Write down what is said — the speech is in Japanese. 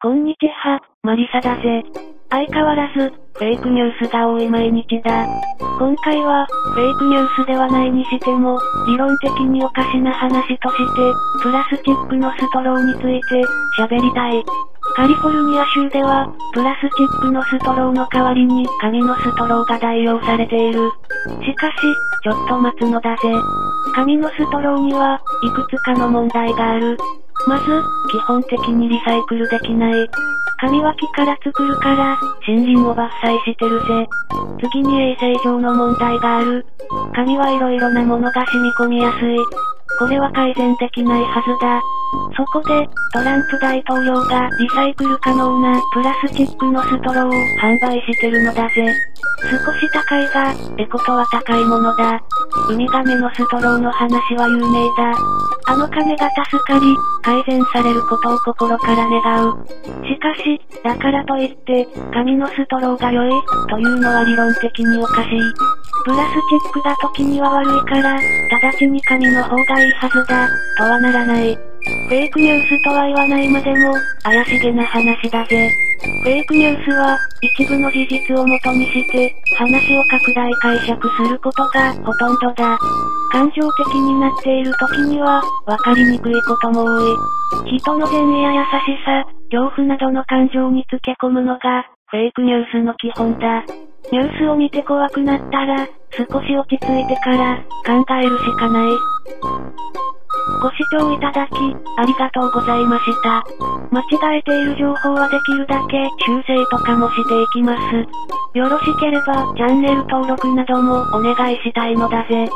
こんにちは、マリサだぜ。相変わらず、フェイクニュースが多い毎日だ。今回は、フェイクニュースではないにしても、理論的におかしな話として、プラスチックのストローについて、喋りたい。カリフォルニア州では、プラスチックのストローの代わりに紙のストローが代用されている。しかし、ちょっと待つのだぜ。紙のストローには、いくつかの問題がある。まず、基本的にリサイクルできない。紙は木から作るから、森林を伐採してるぜ。次に衛生上の問題がある。紙はいろいろなものが染み込みやすい。これは改善できないはずだ。そこで、トランプ大統領がリサイクル可能なプラスチックのストローを販売してるのだぜ。少し高いが、エコとは高いものだ。ウミガメのストローの話は有名だ。あの金が助かり、改善されることを心から願う。しかし、だからといって、紙のストローが良い、というのは理論的におかしい。プラスチックが時には悪いから、直ちに紙の方がいいはずだ、とはならない。フェイクニュースとは言わないまでも、怪しげな話だぜ。フェイクニュースは、一部の事実をもとにして、話を拡大解釈することがほとんどだ。感情的になっている時には、わかりにくいことも多い。人の善意や優しさ、恐怖などの感情につけ込むのが、フェイクニュースの基本だ。ニュースを見て怖くなったら、少し落ち着いてから考えるしかない。ご視聴いただき、ありがとうございました。間違えている情報はできるだけ修正とかもしていきます。よろしければチャンネル登録などもお願いしたいのだぜ。